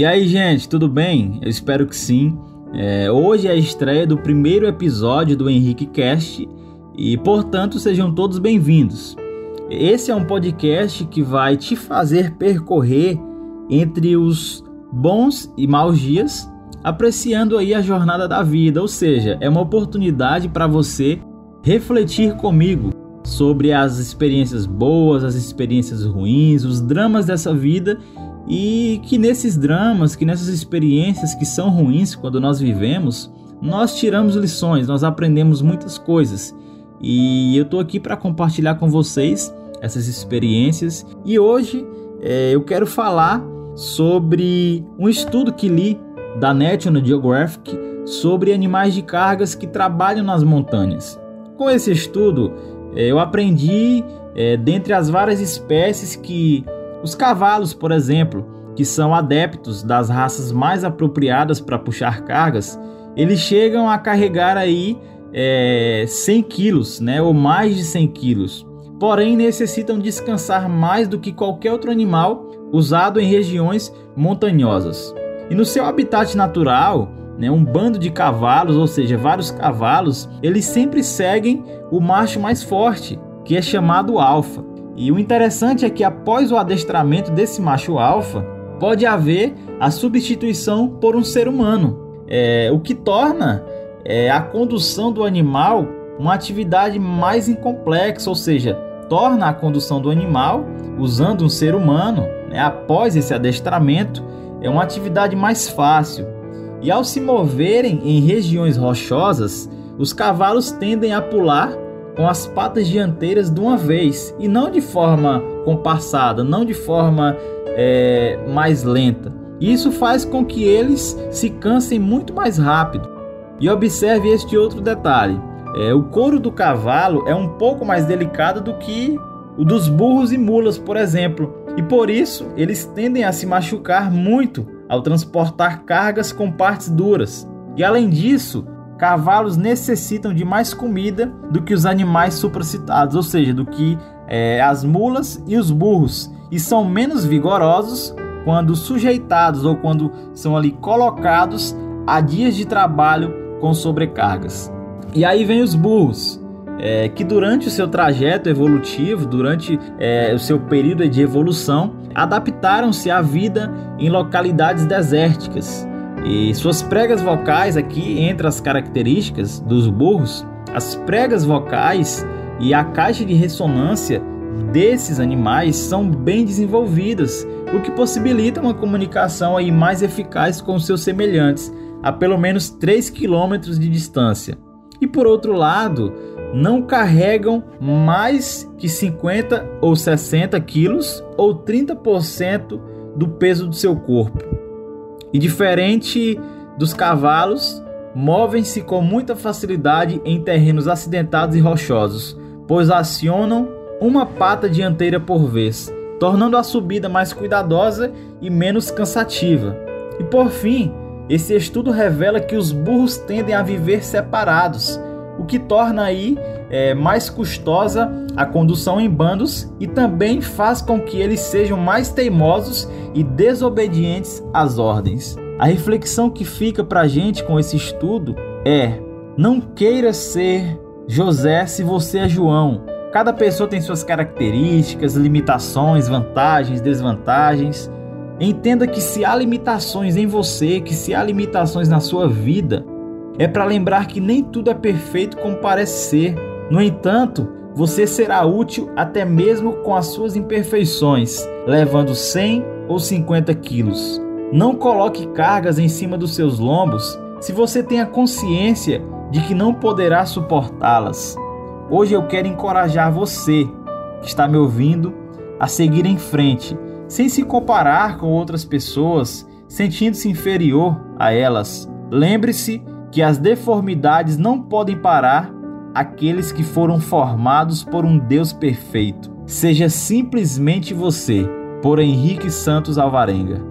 E aí, gente, tudo bem? Eu espero que sim. É, hoje é a estreia do primeiro episódio do Henrique Cast e, portanto, sejam todos bem-vindos. Esse é um podcast que vai te fazer percorrer entre os bons e maus dias, apreciando aí a jornada da vida, ou seja, é uma oportunidade para você refletir comigo sobre as experiências boas, as experiências ruins, os dramas dessa vida e que nesses dramas, que nessas experiências que são ruins quando nós vivemos, nós tiramos lições, nós aprendemos muitas coisas. E eu estou aqui para compartilhar com vocês essas experiências. E hoje é, eu quero falar sobre um estudo que li da National Geographic sobre animais de cargas que trabalham nas montanhas. Com esse estudo, eu aprendi, é, dentre as várias espécies, que os cavalos, por exemplo, que são adeptos das raças mais apropriadas para puxar cargas, eles chegam a carregar aí é, 100 quilos, né, ou mais de 100 quilos. Porém, necessitam descansar mais do que qualquer outro animal usado em regiões montanhosas. E no seu habitat natural, né, um bando de cavalos, ou seja, vários cavalos, eles sempre seguem o macho mais forte, que é chamado alfa. E o interessante é que após o adestramento desse macho alfa, pode haver a substituição por um ser humano, é, o que torna é, a condução do animal uma atividade mais incomplexa, ou seja, torna a condução do animal usando um ser humano né, após esse adestramento é uma atividade mais fácil. E ao se moverem em regiões rochosas, os cavalos tendem a pular com as patas dianteiras de uma vez e não de forma compassada, não de forma é, mais lenta. Isso faz com que eles se cansem muito mais rápido. E observe este outro detalhe: é, o couro do cavalo é um pouco mais delicado do que o dos burros e mulas, por exemplo, e por isso eles tendem a se machucar muito ao transportar cargas com partes duras. E além disso, cavalos necessitam de mais comida do que os animais supracitados, ou seja, do que é, as mulas e os burros, e são menos vigorosos quando sujeitados ou quando são ali colocados a dias de trabalho com sobrecargas. E aí vem os burros, é, que durante o seu trajeto evolutivo, durante é, o seu período de evolução, adaptaram-se à vida em localidades desérticas e suas pregas vocais aqui, entre as características dos burros, as pregas vocais e a caixa de ressonância desses animais são bem desenvolvidas, o que possibilita uma comunicação aí mais eficaz com seus semelhantes a pelo menos 3 km de distância. E por outro lado, não carregam mais que 50 ou 60 quilos ou 30% do peso do seu corpo e, diferente dos cavalos, movem-se com muita facilidade em terrenos acidentados e rochosos, pois acionam uma pata dianteira por vez, tornando a subida mais cuidadosa e menos cansativa. E por fim, esse estudo revela que os burros tendem a viver separados, o que torna aí é, mais custosa a condução em bandos e também faz com que eles sejam mais teimosos e desobedientes às ordens. A reflexão que fica para a gente com esse estudo é: não queira ser José se você é João. Cada pessoa tem suas características, limitações, vantagens, desvantagens. Entenda que se há limitações em você, que se há limitações na sua vida, é para lembrar que nem tudo é perfeito como parece ser. No entanto, você será útil até mesmo com as suas imperfeições, levando 100 ou 50 quilos. Não coloque cargas em cima dos seus lombos se você tem a consciência de que não poderá suportá-las. Hoje eu quero encorajar você que está me ouvindo a seguir em frente, sem se comparar com outras pessoas, sentindo-se inferior a elas. Lembre-se que as deformidades não podem parar aqueles que foram formados por um Deus perfeito. Seja simplesmente você, por Henrique Santos Alvarenga.